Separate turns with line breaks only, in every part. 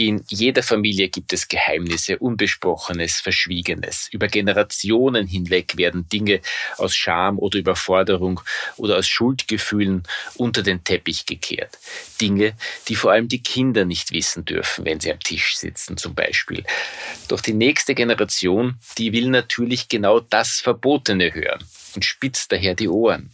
In jeder Familie gibt es Geheimnisse, Unbesprochenes, Verschwiegenes. Über Generationen hinweg werden Dinge aus Scham oder Überforderung oder aus Schuldgefühlen unter den Teppich gekehrt. Dinge, die vor allem die Kinder nicht wissen dürfen, wenn sie am Tisch sitzen zum Beispiel. Doch die nächste Generation, die will natürlich genau das Verbotene hören und spitzt daher die Ohren.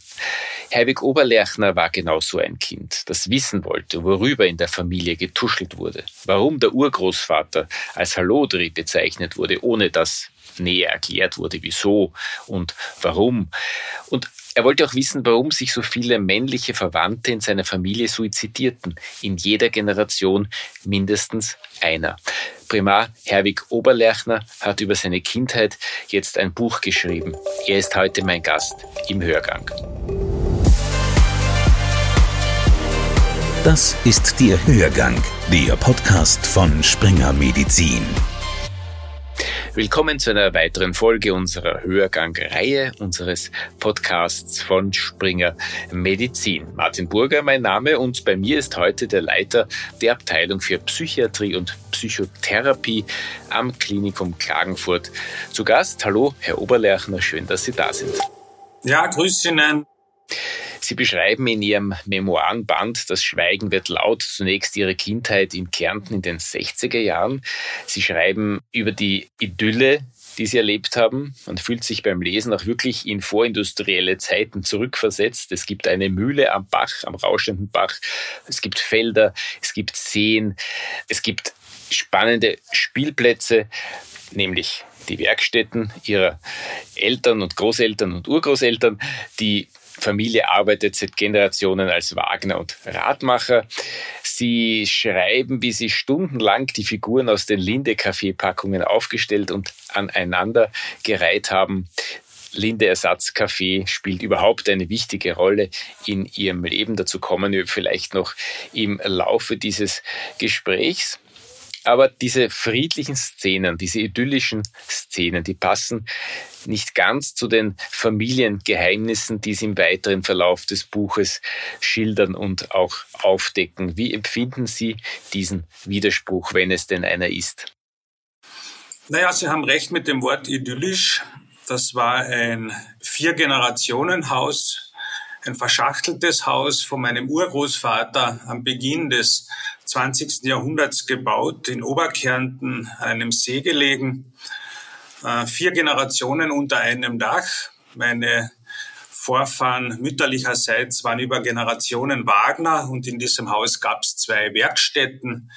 Herwig Oberlerchner war genau so ein Kind, das wissen wollte, worüber in der Familie getuschelt wurde, warum der Urgroßvater als Hallodri bezeichnet wurde, ohne dass näher erklärt wurde, wieso und warum. Und er wollte auch wissen, warum sich so viele männliche Verwandte in seiner Familie suizidierten. In jeder Generation mindestens einer. Primar Herwig Oberlerchner hat über seine Kindheit jetzt ein Buch geschrieben. Er ist heute mein Gast im Hörgang.
Das ist der Hörgang, der Podcast von Springer Medizin.
Willkommen zu einer weiteren Folge unserer Hörgang-Reihe unseres Podcasts von Springer Medizin. Martin Burger mein Name und bei mir ist heute der Leiter der Abteilung für Psychiatrie und Psychotherapie am Klinikum Klagenfurt. Zu Gast, hallo Herr Oberlerchner, schön, dass Sie da sind.
Ja, grüß Ihnen.
Sie beschreiben in Ihrem Memoirenband Das Schweigen wird laut zunächst Ihre Kindheit in Kärnten in den 60er Jahren. Sie schreiben über die Idylle, die Sie erlebt haben. Man fühlt sich beim Lesen auch wirklich in vorindustrielle Zeiten zurückversetzt. Es gibt eine Mühle am Bach, am rauschenden Bach. Es gibt Felder, es gibt Seen, es gibt spannende Spielplätze, nämlich die Werkstätten ihrer Eltern und Großeltern und Urgroßeltern, die Familie arbeitet seit Generationen als Wagner und Radmacher. Sie schreiben, wie sie stundenlang die Figuren aus den Linde-Kaffeepackungen aufgestellt und aneinander gereiht haben. Linde Ersatzkaffee spielt überhaupt eine wichtige Rolle in ihrem Leben. Dazu kommen wir vielleicht noch im Laufe dieses Gesprächs. Aber diese friedlichen Szenen, diese idyllischen Szenen, die passen nicht ganz zu den Familiengeheimnissen, die Sie im weiteren Verlauf des Buches schildern und auch aufdecken. Wie empfinden Sie diesen Widerspruch, wenn es denn einer ist?
Naja, Sie haben recht mit dem Wort idyllisch. Das war ein Vier-Generationen-Haus, ein verschachteltes Haus von meinem Urgroßvater am Beginn des 20. Jahrhunderts gebaut, in Oberkärnten, einem See gelegen. Äh, vier Generationen unter einem Dach. Meine Vorfahren mütterlicherseits waren über Generationen Wagner und in diesem Haus gab es zwei Werkstätten.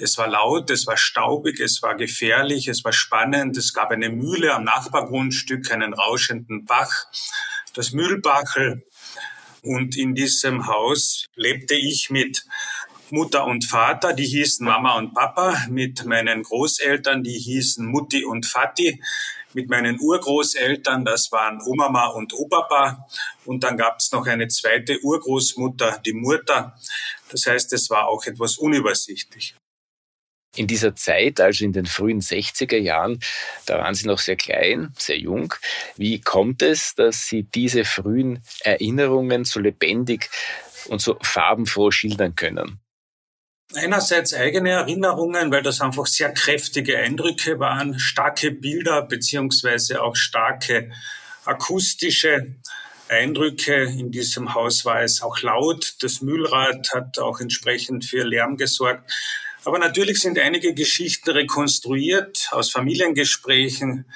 Es war laut, es war staubig, es war gefährlich, es war spannend. Es gab eine Mühle am Nachbargrundstück, einen rauschenden Bach, das Mühlbachel. Und in diesem Haus lebte ich mit Mutter und Vater, die hießen Mama und Papa, mit meinen Großeltern, die hießen Mutti und Vati, mit meinen Urgroßeltern, das waren Omama und Opapa. Und dann gab es noch eine zweite Urgroßmutter, die Mutter. Das heißt, es war auch etwas unübersichtlich.
In dieser Zeit, also in den frühen 60er Jahren, da waren Sie noch sehr klein, sehr jung. Wie kommt es, dass Sie diese frühen Erinnerungen so lebendig und so farbenfroh schildern können?
Einerseits eigene Erinnerungen, weil das einfach sehr kräftige Eindrücke waren, starke Bilder beziehungsweise auch starke akustische Eindrücke. In diesem Haus war es auch laut. Das Mühlrad hat auch entsprechend für Lärm gesorgt. Aber natürlich sind einige Geschichten rekonstruiert aus Familiengesprächen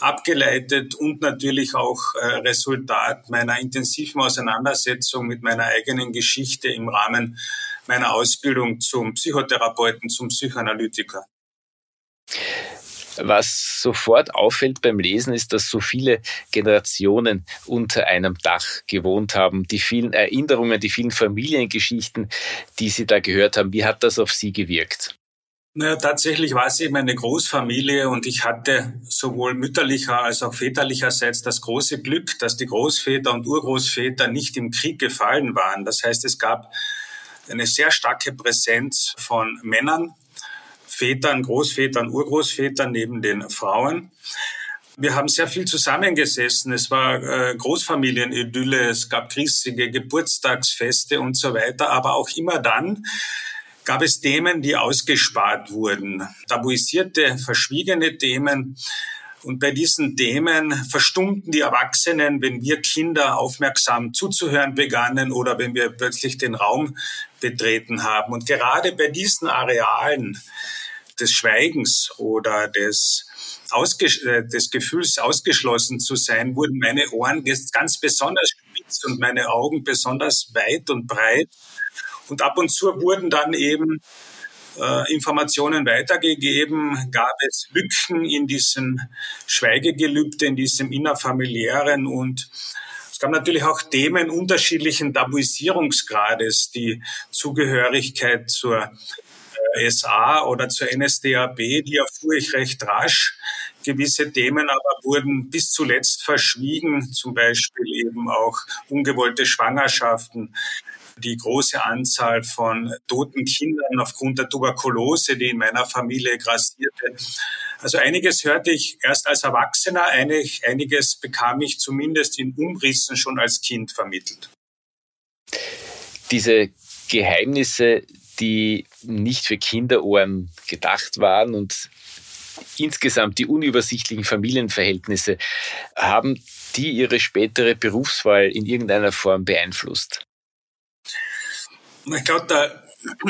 abgeleitet und natürlich auch äh, Resultat meiner intensiven Auseinandersetzung mit meiner eigenen Geschichte im Rahmen meiner Ausbildung zum Psychotherapeuten, zum Psychoanalytiker.
Was sofort auffällt beim Lesen ist, dass so viele Generationen unter einem Dach gewohnt haben. Die vielen Erinnerungen, die vielen Familiengeschichten, die Sie da gehört haben, wie hat das auf Sie gewirkt?
Naja, tatsächlich war es eben eine Großfamilie und ich hatte sowohl mütterlicher als auch väterlicherseits das große Glück, dass die Großväter und Urgroßväter nicht im Krieg gefallen waren. Das heißt, es gab eine sehr starke Präsenz von Männern, Vätern, Großvätern, Urgroßvätern neben den Frauen. Wir haben sehr viel zusammengesessen. Es war äh, Großfamilienidylle, es gab riesige Geburtstagsfeste und so weiter, aber auch immer dann, gab es Themen, die ausgespart wurden, tabuisierte, verschwiegene Themen. Und bei diesen Themen verstummten die Erwachsenen, wenn wir Kinder aufmerksam zuzuhören begannen oder wenn wir plötzlich den Raum betreten haben. Und gerade bei diesen Arealen des Schweigens oder des, Ausges äh, des Gefühls ausgeschlossen zu sein, wurden meine Ohren ganz besonders spitz und meine Augen besonders weit und breit. Und ab und zu wurden dann eben äh, Informationen weitergegeben, gab es Lücken in diesem Schweigegelübde, in diesem innerfamiliären und es gab natürlich auch Themen unterschiedlichen Tabuisierungsgrades, die Zugehörigkeit zur äh, SA oder zur NSDAP, die erfuhr ich recht rasch. Gewisse Themen aber wurden bis zuletzt verschwiegen, zum Beispiel eben auch ungewollte Schwangerschaften, die große Anzahl von toten Kindern aufgrund der Tuberkulose, die in meiner Familie grassierte. Also einiges hörte ich erst als Erwachsener, einig, einiges bekam ich zumindest in Umrissen schon als Kind vermittelt.
Diese Geheimnisse, die nicht für Kinderohren gedacht waren und insgesamt die unübersichtlichen Familienverhältnisse, haben die ihre spätere Berufswahl in irgendeiner Form beeinflusst?
Ich glaube, der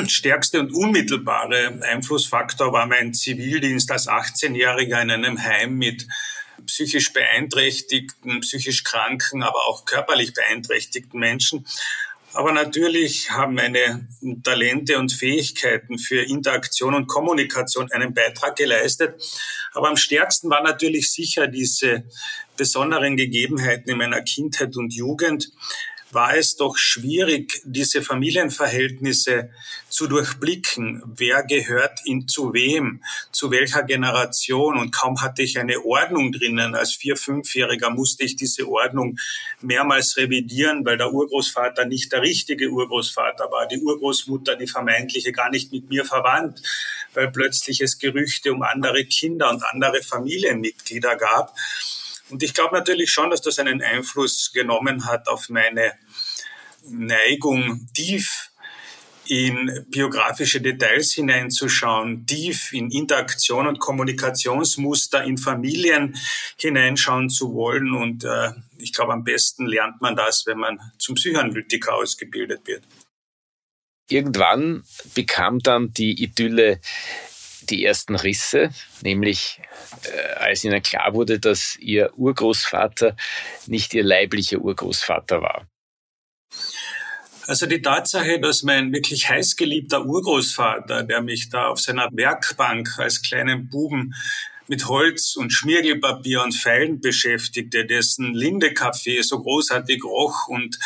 stärkste und unmittelbare Einflussfaktor war mein Zivildienst als 18-Jähriger in einem Heim mit psychisch beeinträchtigten, psychisch kranken, aber auch körperlich beeinträchtigten Menschen. Aber natürlich haben meine Talente und Fähigkeiten für Interaktion und Kommunikation einen Beitrag geleistet. Aber am stärksten war natürlich sicher diese besonderen Gegebenheiten in meiner Kindheit und Jugend, war es doch schwierig, diese Familienverhältnisse zu durchblicken. Wer gehört in zu wem, zu welcher Generation? Und kaum hatte ich eine Ordnung drinnen. Als Vier-, Fünfjähriger musste ich diese Ordnung mehrmals revidieren, weil der Urgroßvater nicht der richtige Urgroßvater war. Die Urgroßmutter, die vermeintliche, gar nicht mit mir verwandt, weil plötzlich es Gerüchte um andere Kinder und andere Familienmitglieder gab. Und ich glaube natürlich schon, dass das einen Einfluss genommen hat auf meine Neigung, tief in biografische Details hineinzuschauen, tief in Interaktion und Kommunikationsmuster in Familien hineinschauen zu wollen. Und äh, ich glaube, am besten lernt man das, wenn man zum Psychoanalytiker ausgebildet wird.
Irgendwann bekam dann die Idylle die ersten Risse, nämlich äh, als ihnen klar wurde, dass ihr Urgroßvater nicht ihr leiblicher Urgroßvater war.
Also die Tatsache, dass mein wirklich heißgeliebter Urgroßvater, der mich da auf seiner Werkbank als kleinen Buben mit Holz und Schmiergelpapier und Pfeilen beschäftigte, dessen Lindekaffee so großartig roch und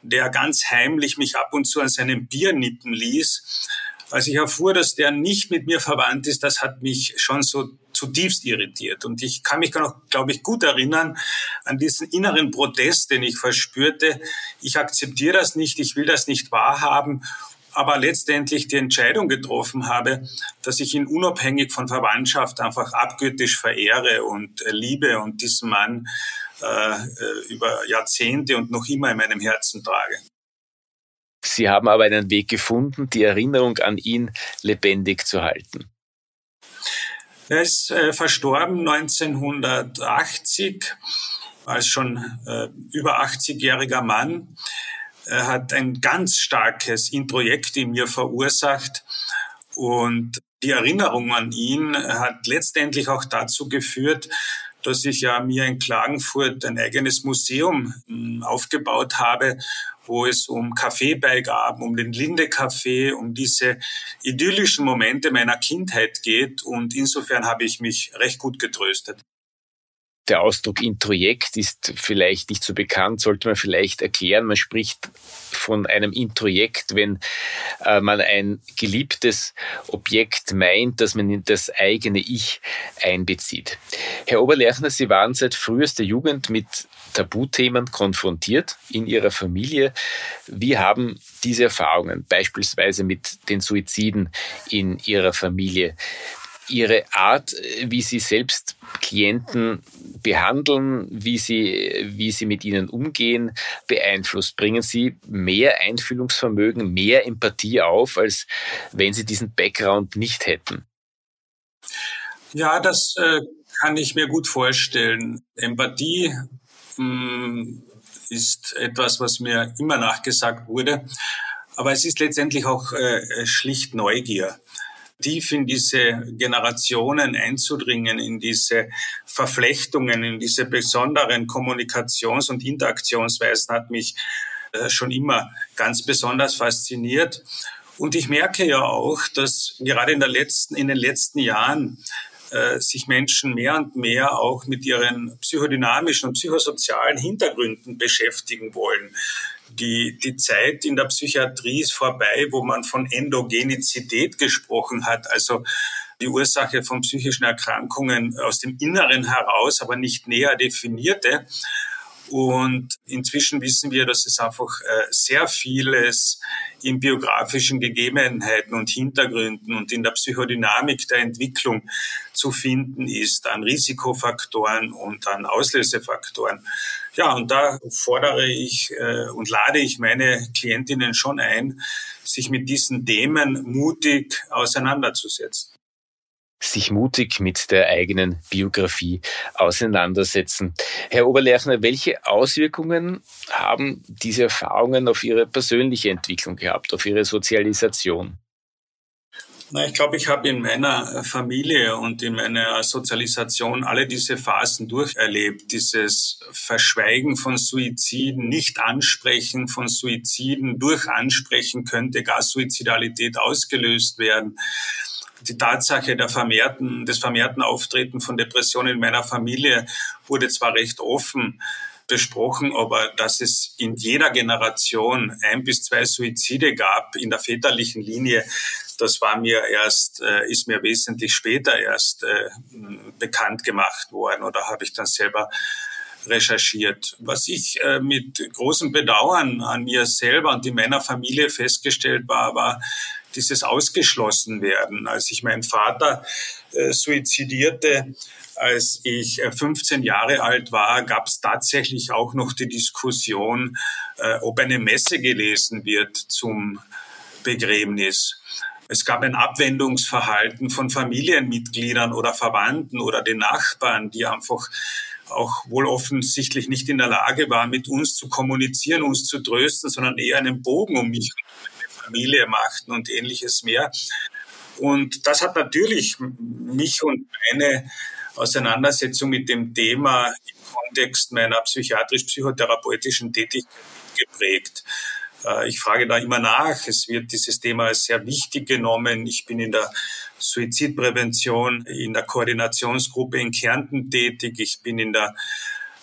der ganz heimlich mich ab und zu an seinem Bier nippen ließ. Als ich erfuhr, dass der nicht mit mir verwandt ist, das hat mich schon so zutiefst irritiert. Und ich kann mich noch, glaube ich, gut erinnern an diesen inneren Protest, den ich verspürte. Ich akzeptiere das nicht, ich will das nicht wahrhaben aber letztendlich die Entscheidung getroffen habe, dass ich ihn unabhängig von Verwandtschaft einfach abgöttisch verehre und liebe und diesen Mann äh, über Jahrzehnte und noch immer in meinem Herzen trage.
Sie haben aber einen Weg gefunden, die Erinnerung an ihn lebendig zu halten.
Er ist äh, verstorben 1980 als schon äh, über 80-jähriger Mann. Er hat ein ganz starkes Introjekt in mir verursacht und die Erinnerung an ihn hat letztendlich auch dazu geführt, dass ich ja mir in Klagenfurt ein eigenes Museum hm, aufgebaut habe, wo es um Kaffeebeigaben, um den Linde-Kaffee, um diese idyllischen Momente meiner Kindheit geht. Und insofern habe ich mich recht gut getröstet.
Der Ausdruck Introjekt ist vielleicht nicht so bekannt, sollte man vielleicht erklären. Man spricht von einem Introjekt, wenn äh, man ein geliebtes Objekt meint, dass man in das eigene Ich einbezieht. Herr Oberlechner, Sie waren seit frühester Jugend mit Tabuthemen konfrontiert in Ihrer Familie. Wie haben diese Erfahrungen beispielsweise mit den Suiziden in Ihrer Familie Ihre Art, wie Sie selbst Klienten behandeln, wie Sie, wie Sie mit ihnen umgehen, beeinflusst? Bringen Sie mehr Einfühlungsvermögen, mehr Empathie auf, als wenn Sie diesen Background nicht hätten?
Ja, das äh, kann ich mir gut vorstellen. Empathie mh, hm, ist etwas, was mir immer nachgesagt wurde. Aber es ist letztendlich auch äh, schlicht Neugier tief in diese Generationen einzudringen, in diese Verflechtungen, in diese besonderen Kommunikations- und Interaktionsweisen hat mich äh, schon immer ganz besonders fasziniert. Und ich merke ja auch, dass gerade in, der letzten, in den letzten Jahren äh, sich Menschen mehr und mehr auch mit ihren psychodynamischen und psychosozialen Hintergründen beschäftigen wollen. Die, die Zeit in der Psychiatrie ist vorbei, wo man von Endogenizität gesprochen hat, also die Ursache von psychischen Erkrankungen aus dem Inneren heraus, aber nicht näher definierte. Und inzwischen wissen wir, dass es einfach äh, sehr vieles in biografischen Gegebenheiten und Hintergründen und in der Psychodynamik der Entwicklung zu finden ist, an Risikofaktoren und an Auslösefaktoren. Ja, und da fordere ich äh, und lade ich meine Klientinnen schon ein, sich mit diesen Themen mutig auseinanderzusetzen
sich mutig mit der eigenen Biografie auseinandersetzen. Herr Oberlechner, welche Auswirkungen haben diese Erfahrungen auf Ihre persönliche Entwicklung gehabt, auf Ihre Sozialisation?
Na, ich glaube, ich habe in meiner Familie und in meiner Sozialisation alle diese Phasen durcherlebt. Dieses Verschweigen von Suiziden, nicht ansprechen von Suiziden, durch ansprechen könnte gar Suizidalität ausgelöst werden die Tatsache der vermehrten, des vermehrten Auftreten von Depressionen in meiner Familie wurde zwar recht offen besprochen, aber dass es in jeder Generation ein bis zwei Suizide gab in der väterlichen Linie, das war mir erst, äh, ist mir wesentlich später erst äh, bekannt gemacht worden oder habe ich dann selber recherchiert. Was ich äh, mit großem Bedauern an mir selber und in meiner Familie festgestellt war, war dieses Ausgeschlossenwerden. Als ich meinen Vater äh, suizidierte, als ich 15 äh, Jahre alt war, gab es tatsächlich auch noch die Diskussion, äh, ob eine Messe gelesen wird zum Begräbnis. Es gab ein Abwendungsverhalten von Familienmitgliedern oder Verwandten oder den Nachbarn, die einfach auch wohl offensichtlich nicht in der Lage waren, mit uns zu kommunizieren, uns zu trösten, sondern eher einen Bogen um mich Familie machten und ähnliches mehr. Und das hat natürlich mich und meine Auseinandersetzung mit dem Thema im Kontext meiner psychiatrisch-psychotherapeutischen Tätigkeit geprägt. Äh, ich frage da immer nach. Es wird dieses Thema als sehr wichtig genommen. Ich bin in der Suizidprävention, in der Koordinationsgruppe in Kärnten tätig. Ich bin in der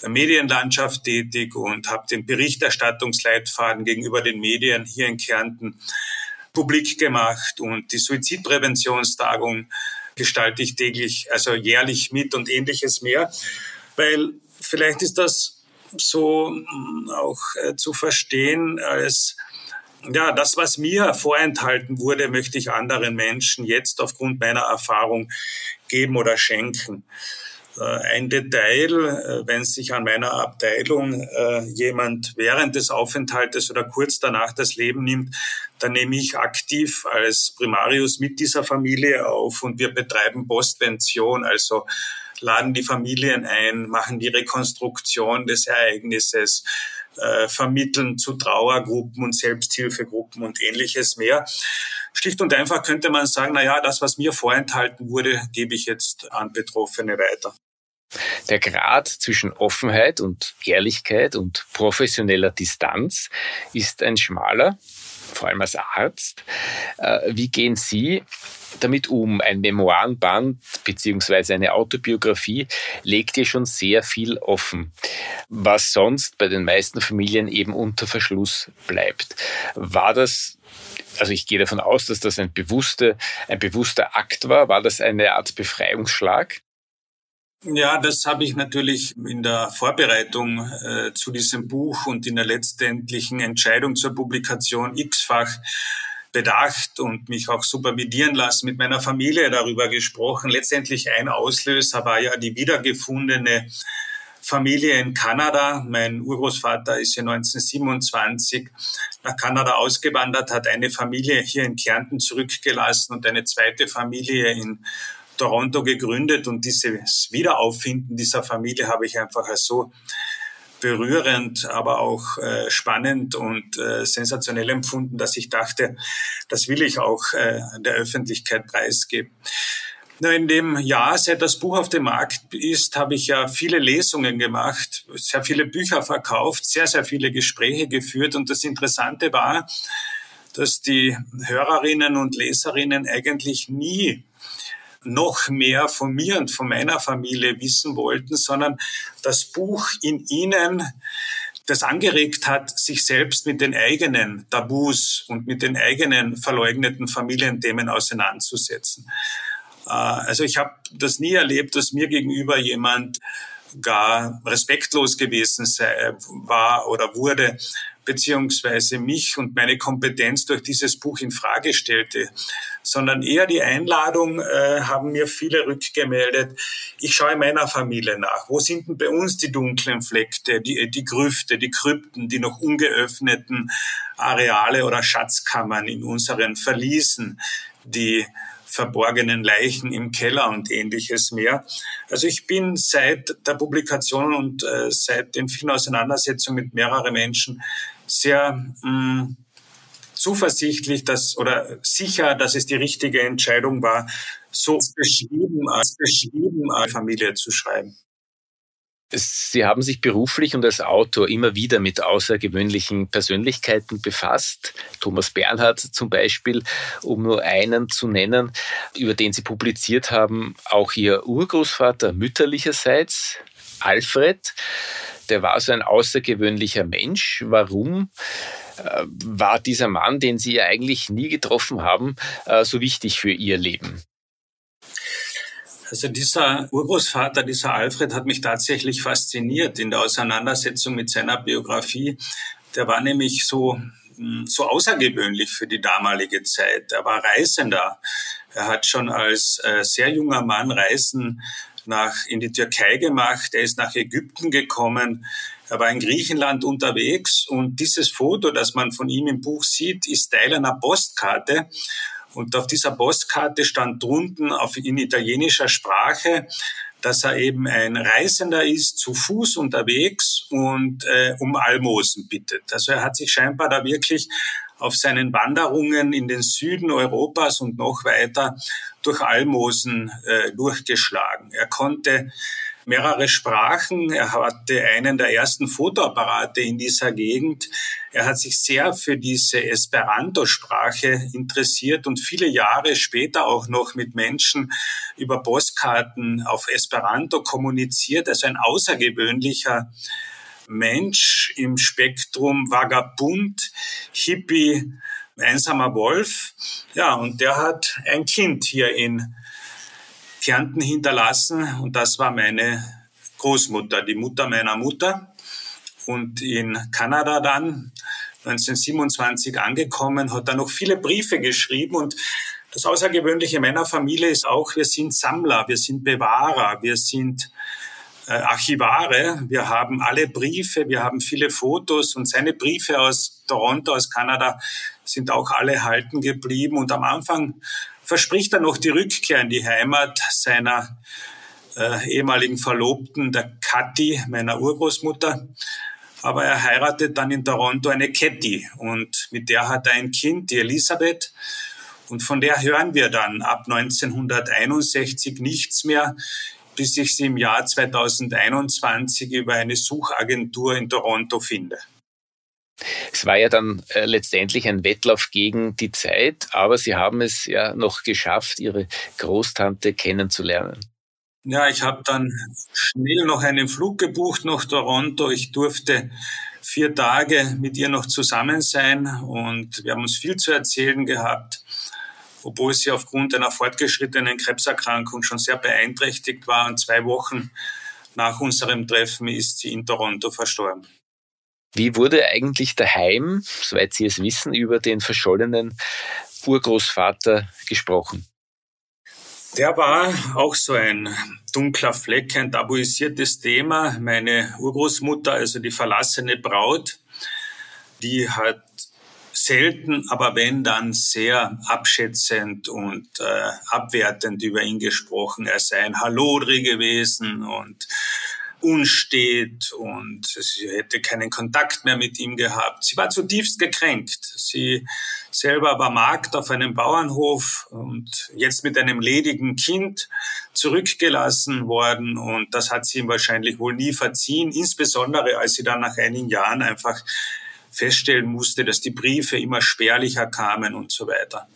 Medienlandschaft tätig und habe den Berichterstattungsleitfaden gegenüber den Medien hier in Kärnten publik gemacht und die Suizidpräventionstagung gestalte ich täglich, also jährlich mit und ähnliches mehr, weil vielleicht ist das so mm, auch äh, zu verstehen als ja, das, was mir vorenthalten wurde, möchte ich anderen Menschen jetzt aufgrund meiner Erfahrung geben oder schenken. Äh, ein Detail, äh, wenn sich an meiner Abteilung äh, jemand während des Aufenthaltes oder kurz danach das Leben nimmt, dann nehme ich aktiv als Primarius mit dieser Familie auf und wir betreiben Postvention, also laden die Familien ein, machen die Rekonstruktion des Ereignisses, vermitteln zu Trauergruppen und Selbsthilfegruppen und ähnliches mehr. Schlicht und einfach könnte man sagen, na ja, das, was mir vorenthalten wurde, gebe ich jetzt an Betroffene weiter.
Der Grad zwischen Offenheit und Ehrlichkeit und professioneller Distanz ist ein schmaler, vor allem als Arzt. Äh, wie gehen Sie damit um? Ein Memoirenband beziehungsweise eine Autobiografie legt ja schon sehr viel offen, was sonst bei den meisten Familien eben unter Verschluss bleibt. War das also ich gehe davon aus, dass das ein bewusster, ein bewusster Akt war. War das eine Art Befreiungsschlag?
Ja, das habe ich natürlich in der Vorbereitung äh, zu diesem Buch und in der letztendlichen Entscheidung zur Publikation x-fach bedacht und mich auch supervidieren lassen, mit meiner Familie darüber gesprochen. Letztendlich ein Auslöser war ja die wiedergefundene Familie in Kanada. Mein Urgroßvater ist ja 1927 nach Kanada ausgewandert, hat eine Familie hier in Kärnten zurückgelassen und eine zweite Familie in Toronto gegründet. Und dieses Wiederauffinden dieser Familie habe ich einfach als so berührend, aber auch äh, spannend und äh, sensationell empfunden, dass ich dachte, das will ich auch äh, der Öffentlichkeit preisgeben. In dem Jahr, seit das Buch auf dem Markt ist, habe ich ja viele Lesungen gemacht, sehr viele Bücher verkauft, sehr, sehr viele Gespräche geführt. Und das Interessante war, dass die Hörerinnen und Leserinnen eigentlich nie noch mehr von mir und von meiner Familie wissen wollten, sondern das Buch in ihnen das angeregt hat, sich selbst mit den eigenen Tabus und mit den eigenen verleugneten Familienthemen auseinanderzusetzen. Äh, also ich habe das nie erlebt, dass mir gegenüber jemand gar respektlos gewesen sei, war oder wurde, beziehungsweise mich und meine Kompetenz durch dieses Buch in Frage stellte, sondern eher die Einladung äh, haben mir viele rückgemeldet. Ich schaue in meiner Familie nach. Wo sind denn bei uns die dunklen Fleckte, die, die Grüfte, die Krypten, die noch ungeöffneten Areale oder Schatzkammern in unseren Verliesen, die verborgenen Leichen im Keller und ähnliches mehr. Also ich bin seit der Publikation und äh, seit den vielen Auseinandersetzungen mit mehreren Menschen sehr mh, mm, zuversichtlich dass, oder sicher, dass es die richtige Entscheidung war, so beschrieben als beschrieben als Familie zu schreiben.
Sie haben sich beruflich und als Autor immer wieder mit außergewöhnlichen Persönlichkeiten befasst. Thomas Bernhard zum Beispiel, um nur einen zu nennen, über den Sie publiziert haben. Auch Ihr Urgroßvater mütterlicherseits, Alfred, der war so ein außergewöhnlicher Mensch. Warum äh, war dieser Mann, den Sie eigentlich nie getroffen haben, äh, so wichtig für Ihr Leben?
Also dieser Urgroßvater, dieser Alfred, hat mich tatsächlich fasziniert in der Auseinandersetzung mit seiner Biografie. Der war nämlich so, hm, so außergewöhnlich für die damalige Zeit. Er war Reisender. Er hat schon als äh, sehr junger Mann Reisen nach, in die Türkei gemacht. Er ist nach Ägypten gekommen. Er war in Griechenland unterwegs und dieses Foto, das man von ihm im Buch sieht, ist Teil einer Postkarte. Und auf dieser Postkarte stand drunten auf, in italienischer Sprache, dass er eben ein Reisender ist, zu Fuß unterwegs und äh, um Almosen bittet. Also er hat sich scheinbar da wirklich auf seinen Wanderungen in den Süden Europas und noch weiter durch Almosen äh, durchgeschlagen. Er konnte mehrere Sprachen. Er hatte einen der ersten Fotoapparate in dieser Gegend. Er hat sich sehr für diese Esperanto-Sprache interessiert und viele Jahre später auch noch mit Menschen über Postkarten auf Esperanto kommuniziert. Also ein außergewöhnlicher Mensch im Spektrum Vagabund, Hippie, einsamer Wolf. Ja, und der hat ein Kind hier in Kärnten hinterlassen und das war meine Großmutter, die Mutter meiner Mutter. Und in Kanada dann 1927 angekommen, hat er noch viele Briefe geschrieben und das Außergewöhnliche meiner Familie ist auch, wir sind Sammler, wir sind Bewahrer, wir sind äh, Archivare. Wir haben alle Briefe, wir haben viele Fotos und seine Briefe aus Toronto, aus Kanada sind auch alle halten geblieben. Und am Anfang verspricht er noch die Rückkehr in die Heimat seiner äh, ehemaligen Verlobten, der Kathi, meiner Urgroßmutter. Aber er heiratet dann in Toronto eine Ketty und mit der hat er ein Kind, die Elisabeth. Und von der hören wir dann ab 1961 nichts mehr, bis ich sie im Jahr 2021 über eine Suchagentur in Toronto finde.
Es war ja dann äh, letztendlich ein Wettlauf gegen die Zeit, aber Sie haben es ja noch geschafft, Ihre Großtante kennenzulernen.
Ja, ich habe dann schnell noch einen Flug gebucht nach Toronto. Ich durfte vier Tage mit ihr noch zusammen sein und wir haben uns viel zu erzählen gehabt, obwohl sie aufgrund einer fortgeschrittenen Krebserkrankung schon sehr beeinträchtigt war. Und zwei Wochen nach unserem Treffen ist sie in Toronto verstorben.
Wie wurde eigentlich daheim, soweit Sie es wissen, über den verschollenen Urgroßvater gesprochen?
Der war auch so ein dunkler Fleck, ein tabuisiertes Thema. Meine Urgroßmutter, also die verlassene Braut, die hat selten, aber wenn dann sehr abschätzend und äh, abwertend über ihn gesprochen. Er sei ein Hallodri gewesen und unstet und sie hätte keinen Kontakt mehr mit ihm gehabt. Sie war zutiefst gekränkt. Sie selber war Magd auf einem Bauernhof und jetzt mit einem ledigen Kind zurückgelassen worden und das hat sie ihm wahrscheinlich wohl nie verziehen, insbesondere als sie dann nach einigen Jahren einfach feststellen musste, dass die Briefe immer spärlicher kamen und so weiter.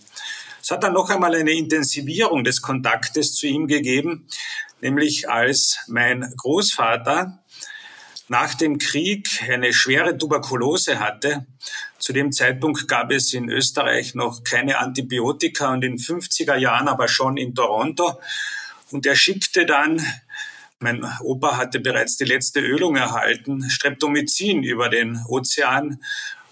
Es hat dann noch einmal eine Intensivierung des Kontaktes zu ihm gegeben, nämlich als mein Großvater nach dem Krieg eine schwere Tuberkulose hatte. Zu dem Zeitpunkt gab es in Österreich noch keine Antibiotika und in 50er Jahren aber schon in Toronto. Und er schickte dann mein Opa hatte bereits die letzte Ölung erhalten, Streptomycin über den Ozean.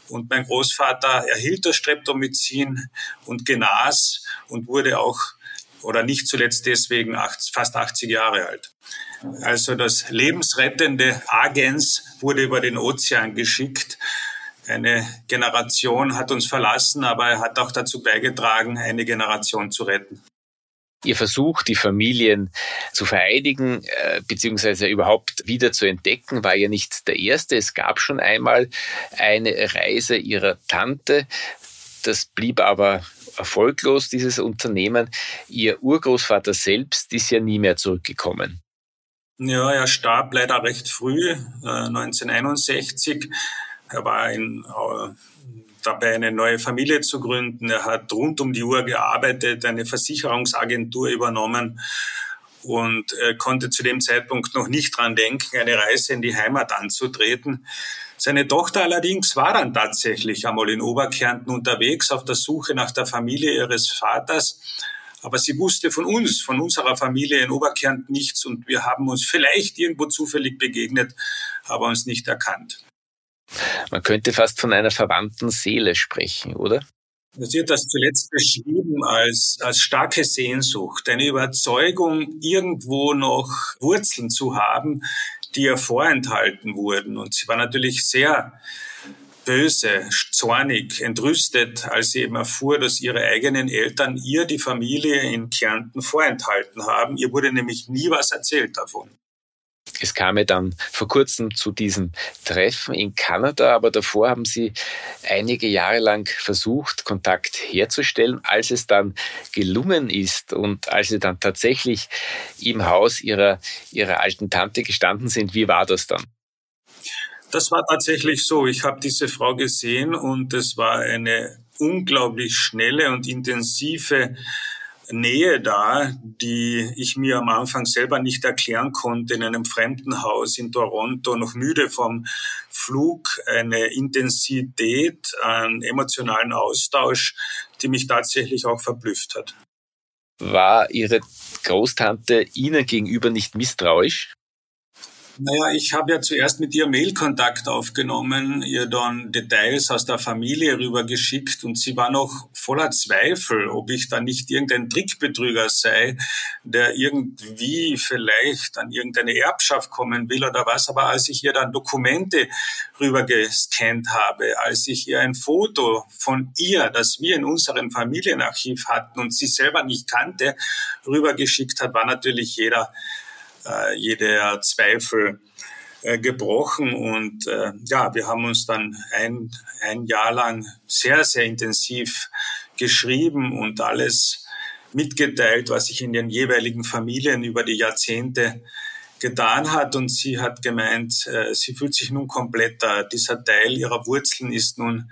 Und mein Großvater erhielt das Streptomycin und genas und wurde auch, oder nicht zuletzt deswegen, fast 80 Jahre alt. Also das lebensrettende Agens wurde über den Ozean geschickt. Eine Generation hat uns verlassen, aber er hat auch dazu beigetragen, eine Generation zu retten.
Ihr Versuch, die Familien zu vereinigen äh, beziehungsweise überhaupt wieder zu entdecken, war ja nicht der erste. Es gab schon einmal eine Reise ihrer Tante. Das blieb aber erfolglos, dieses Unternehmen. Ihr Urgroßvater selbst ist ja nie mehr zurückgekommen.
Ja, er starb leider recht früh, äh, 1961. Er war in äh, dabei eine neue Familie zu gründen. Er hat rund um die Uhr gearbeitet, eine Versicherungsagentur übernommen und äh, konnte zu dem Zeitpunkt noch nicht dran denken, eine Reise in die Heimat anzutreten. Seine Tochter allerdings war dann tatsächlich einmal in Oberkärnten unterwegs auf der Suche nach der Familie ihres Vaters. Aber sie wusste von uns, von unserer Familie in Oberkärnten nichts und wir haben uns vielleicht irgendwo zufällig begegnet, aber uns nicht erkannt.
Man könnte fast von einer verwandten Seele sprechen, oder?
Sie hat das zuletzt beschrieben als, als starke Sehnsucht, eine Überzeugung, irgendwo noch Wurzeln zu haben, die ihr vorenthalten wurden. Und sie war natürlich sehr böse, zornig, entrüstet, als sie eben erfuhr, dass ihre eigenen Eltern ihr die Familie in Kärnten vorenthalten haben. Ihr wurde nämlich nie was erzählt davon.
Es kam ja dann vor kurzem zu diesem Treffen in Kanada, aber davor haben Sie einige Jahre lang versucht, Kontakt herzustellen. Als es dann gelungen ist und als Sie dann tatsächlich im Haus Ihrer, Ihrer alten Tante gestanden sind, wie war das dann?
Das war tatsächlich so. Ich habe diese Frau gesehen und es war eine unglaublich schnelle und intensive Nähe da, die ich mir am Anfang selber nicht erklären konnte, in einem fremden Haus in Toronto, noch müde vom Flug, eine Intensität an emotionalen Austausch, die mich tatsächlich auch verblüfft hat.
War Ihre Großtante Ihnen gegenüber nicht misstrauisch?
Naja, ich habe ja zuerst mit ihr Mailkontakt aufgenommen, ihr dann Details aus der Familie rübergeschickt und sie war noch voller Zweifel, ob ich da nicht irgendein Trickbetrüger sei, der irgendwie vielleicht an irgendeine Erbschaft kommen will oder was. Aber als ich ihr dann Dokumente rübergescannt habe, als ich ihr ein Foto von ihr, das wir in unserem Familienarchiv hatten und sie selber nicht kannte, rübergeschickt hat, war natürlich jeder äh, jeder Zweifel äh, gebrochen. Und äh, ja, wir haben uns dann ein, ein Jahr lang sehr, sehr intensiv geschrieben und alles mitgeteilt, was sich in den jeweiligen Familien über die Jahrzehnte getan hat. Und sie hat gemeint, äh, sie fühlt sich nun kompletter. Dieser Teil ihrer Wurzeln ist nun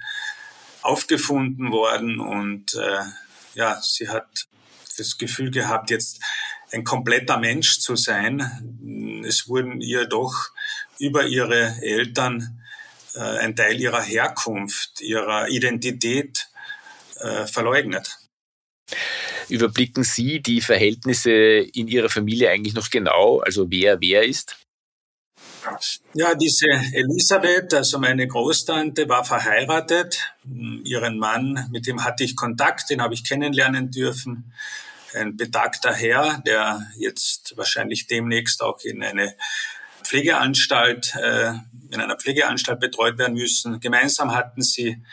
aufgefunden worden. Und äh, ja, sie hat das Gefühl gehabt, jetzt ein kompletter Mensch zu sein. Es wurden ihr doch über ihre Eltern äh, ein Teil ihrer Herkunft, ihrer Identität äh, verleugnet.
Überblicken Sie die Verhältnisse in Ihrer Familie eigentlich noch genau, also wer wer ist?
Ja, diese Elisabeth, also meine Großtante, war verheiratet. Ihren Mann, mit dem hatte ich Kontakt, den habe ich kennenlernen dürfen. Ein betagter Herr, der jetzt wahrscheinlich demnächst auch in eine Pflegeanstalt, äh, in einer Pflegeanstalt betreut werden müssen. Gemeinsam hatten sie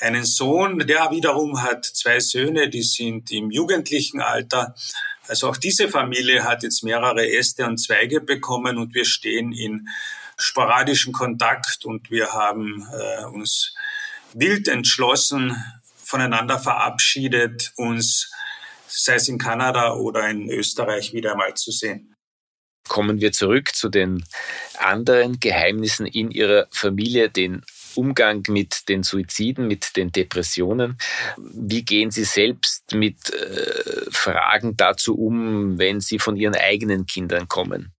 einen Sohn, der wiederum hat zwei Söhne, die sind im jugendlichen Alter. Also auch diese Familie hat jetzt mehrere Äste und Zweige bekommen und wir stehen in sporadischen Kontakt und wir haben äh, uns wild entschlossen voneinander verabschiedet, uns sei es in Kanada oder in Österreich wieder einmal zu sehen.
Kommen wir zurück zu den anderen Geheimnissen in Ihrer Familie, den Umgang mit den Suiziden, mit den Depressionen. Wie gehen Sie selbst mit äh, Fragen dazu um, wenn Sie von Ihren eigenen Kindern kommen?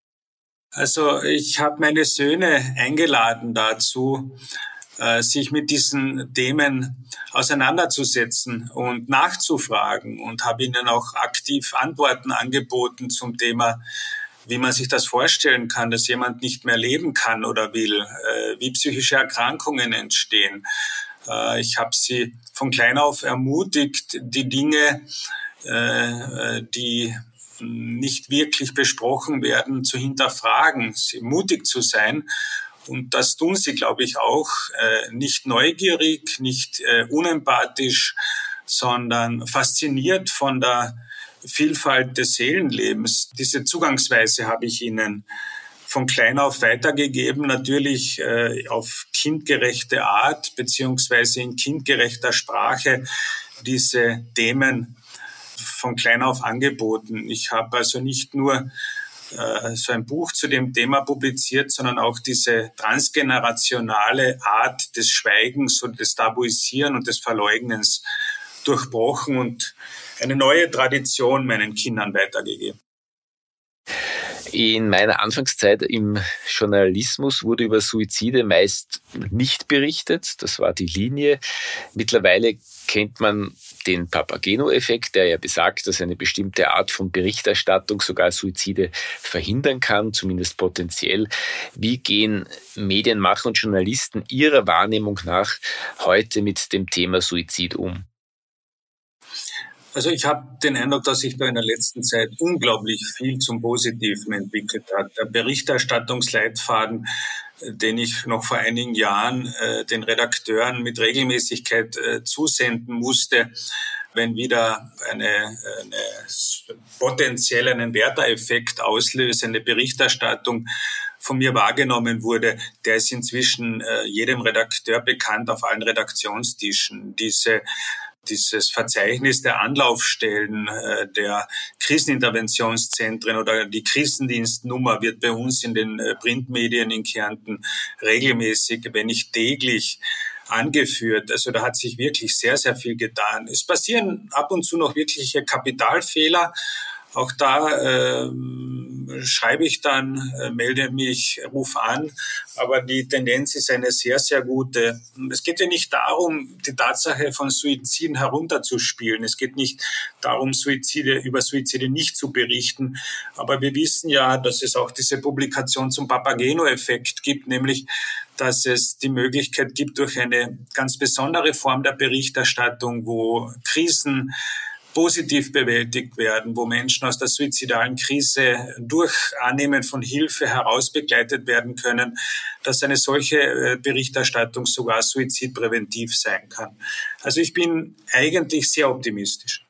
Also ich habe meine Söhne eingeladen dazu, äh, sich mit diesen Themen auseinanderzusetzen und nachzufragen und habe ihnen auch aktiv Antworten angeboten zum Thema, wie man sich das vorstellen kann, dass jemand nicht mehr leben kann oder will, äh, wie psychische Erkrankungen entstehen. Äh, ich habe sie von klein auf ermutigt, die Dinge, die nicht wirklich besprochen werden, zu hinterfragen, mutig zu sein. Und das tun sie, glaube ich, auch äh, nicht neugierig, nicht äh, unempathisch, sondern fasziniert von der Vielfalt des Seelenlebens. Diese Zugangsweise habe ich ihnen von klein auf weitergegeben, natürlich äh, auf kindgerechte Art beziehungsweise in kindgerechter Sprache diese Themen von klein auf angeboten. Ich habe also nicht nur äh, so ein Buch zu dem Thema publiziert, sondern auch diese transgenerationale Art des Schweigens und des Tabuisieren und des Verleugnens durchbrochen und eine neue Tradition meinen Kindern weitergegeben.
In meiner Anfangszeit im Journalismus wurde über Suizide meist nicht berichtet. Das war die Linie. Mittlerweile kennt man den Papageno-Effekt, der ja besagt, dass eine bestimmte Art von Berichterstattung sogar Suizide verhindern kann, zumindest potenziell. Wie gehen Medienmacher und Journalisten ihrer Wahrnehmung nach heute mit dem Thema Suizid um?
Also ich habe den Eindruck, dass sich da in der letzten Zeit unglaublich viel zum Positiven entwickelt hat. Der Berichterstattungsleitfaden, äh, den ich noch vor einigen Jahren äh, den Redakteuren mit Regelmäßigkeit äh, zusenden musste, wenn wieder eine, eine potenziell einen Werter-Effekt auslösende Berichterstattung von mir wahrgenommen wurde, der ist inzwischen äh, jedem Redakteur bekannt auf allen Redaktionstischen. Diese dieses Verzeichnis der Anlaufstellen äh, der Kriseninterventionszentren oder die Krisendienstnummer wird bei uns in den äh, Printmedien in Kärnten regelmäßig, wenn nicht täglich, angeführt. Also da hat sich wirklich sehr, sehr viel getan. Es passieren ab und zu noch wirkliche Kapitalfehler. Auch da äh, schreibe ich dann, äh, melde mich, ruf an, aber die Tendenz ist eine sehr, sehr gute. Es geht ja nicht darum, die Tatsache von Suiziden herunterzuspielen. Es geht nicht darum, Suizide, über Suizide nicht zu berichten. Aber wir wissen ja, dass es auch diese Publikation zum Papageno-Effekt gibt, nämlich dass es die Möglichkeit gibt, durch eine ganz besondere Form der Berichterstattung, wo Krisen positiv bewältigt werden, wo Menschen aus der suizidalen Krise durch Annehmen von Hilfe herausbegleitet werden können, dass eine solche äh, Berichterstattung sogar suizidpräventiv sein kann. Also ich bin eigentlich sehr optimistisch.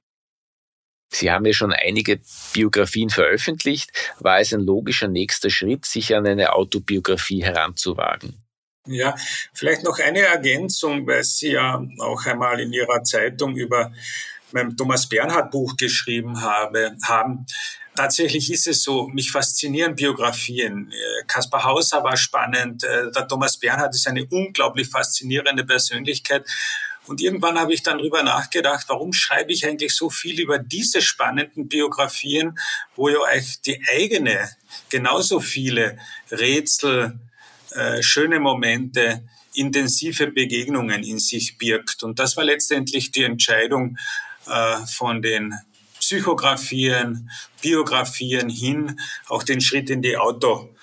Sie haben ja schon einige Biografien veröffentlicht. War es ein logischer nächster Schritt, sich an eine Autobiografie heranzuwagen?
Ja, vielleicht noch eine Ergänzung, weil Sie ja auch einmal in Ihrer Zeitung über meinem Thomas Bernhard Buch geschrieben habe, haben. Tatsächlich ist es so, mich faszinieren Biografien. Äh, Kaspar Hauser war spannend, äh, der Thomas Bernhard ist eine unglaublich faszinierende Persönlichkeit. Und irgendwann habe ich dann drüber nachgedacht, warum schreibe ich eigentlich so viel über diese spannenden Biografien, wo ja eigentlich die eigene genauso viele Rätsel, äh, schöne Momente, intensive Begegnungen in sich birgt. Und das war letztendlich die Entscheidung, äh, von den Psychografien, Biografien hin, auch den Schritt in die Autobiografie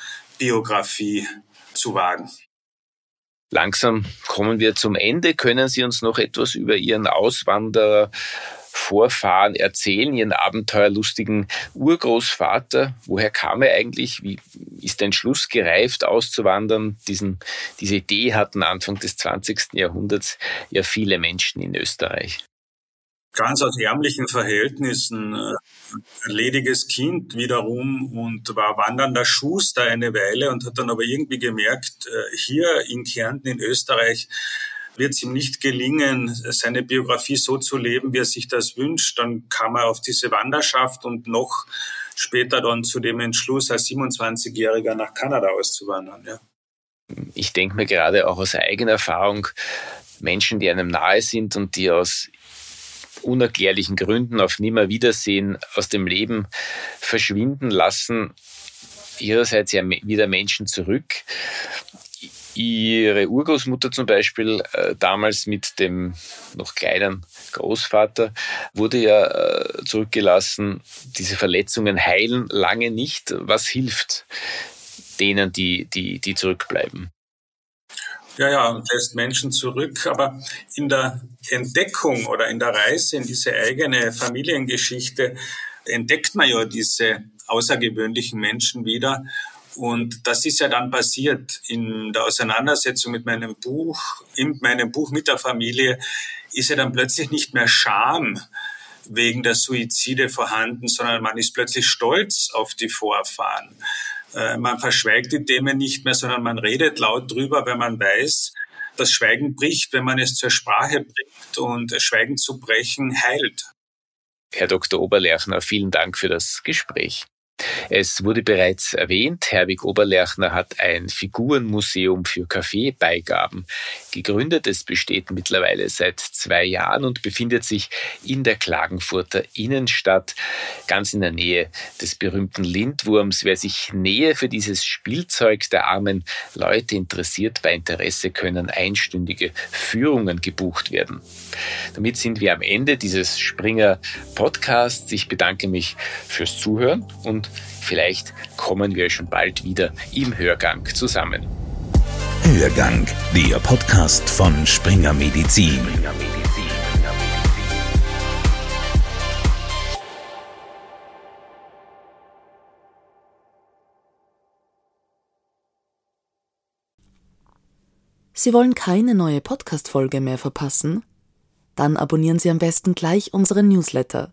Biografie zu wagen.
Langsam kommen wir zum Ende. Können Sie uns noch etwas über Ihren Auswanderer Vorfahren erzählen, ihren abenteuerlustigen Urgroßvater. Woher kam er eigentlich? Wie ist der Entschluss gereift, auszuwandern? Diesen, diese Idee hatten Anfang des 20. Jahrhunderts ja viele Menschen in Österreich
ganz aus ärmlichen Verhältnissen, äh, ein lediges Kind wiederum und war wandernder Schuster eine Weile und hat dann aber irgendwie gemerkt, äh, hier in Kärnten in Österreich wird es ihm nicht gelingen, seine Biografie so zu leben, wie er sich das wünscht. Dann kam er auf diese Wanderschaft und noch später dann zu dem Entschluss, als 27-Jähriger nach Kanada auszuwandern. Ja.
Ich denke mir gerade auch aus eigener Erfahrung, Menschen, die einem nahe sind und die aus unerklärlichen Gründen auf Nimmerwiedersehen aus dem Leben verschwinden lassen, ihrerseits ja wieder Menschen zurück. Ihre Urgroßmutter zum Beispiel, äh, damals mit dem noch kleinen Großvater, wurde ja äh, zurückgelassen. Diese Verletzungen heilen lange nicht. Was hilft denen, die, die, die zurückbleiben?
Ja, ja, und lässt Menschen zurück. Aber in der Entdeckung oder in der Reise in diese eigene Familiengeschichte entdeckt man ja diese außergewöhnlichen Menschen wieder. Und das ist ja dann passiert in der Auseinandersetzung mit meinem Buch, in meinem Buch mit der Familie, ist ja dann plötzlich nicht mehr Scham wegen der Suizide vorhanden, sondern man ist plötzlich stolz auf die Vorfahren. Äh, man verschweigt die Themen nicht mehr, sondern man redet laut drüber, wenn man weiß, das Schweigen bricht, wenn man es zur Sprache bringt und Schweigen zu brechen heilt.
Herr Dr. Oberlerchner, vielen Dank für das Gespräch. Es wurde bereits erwähnt, Herwig Oberlerchner hat ein Figurenmuseum für Kaffeebeigaben gegründet. Es besteht mittlerweile seit zwei Jahren und befindet sich in der Klagenfurter Innenstadt, ganz in der Nähe des berühmten Lindwurms. Wer sich näher für dieses Spielzeug der armen Leute interessiert, bei Interesse können einstündige Führungen gebucht werden. Damit sind wir am Ende dieses Springer Podcasts. Ich bedanke mich fürs Zuhören und vielleicht kommen wir schon bald wieder im Hörgang zusammen.
Hörgang, der Podcast von Springer Medizin.
Sie wollen keine neue Podcast-Folge mehr verpassen? Dann abonnieren Sie am besten gleich unseren Newsletter.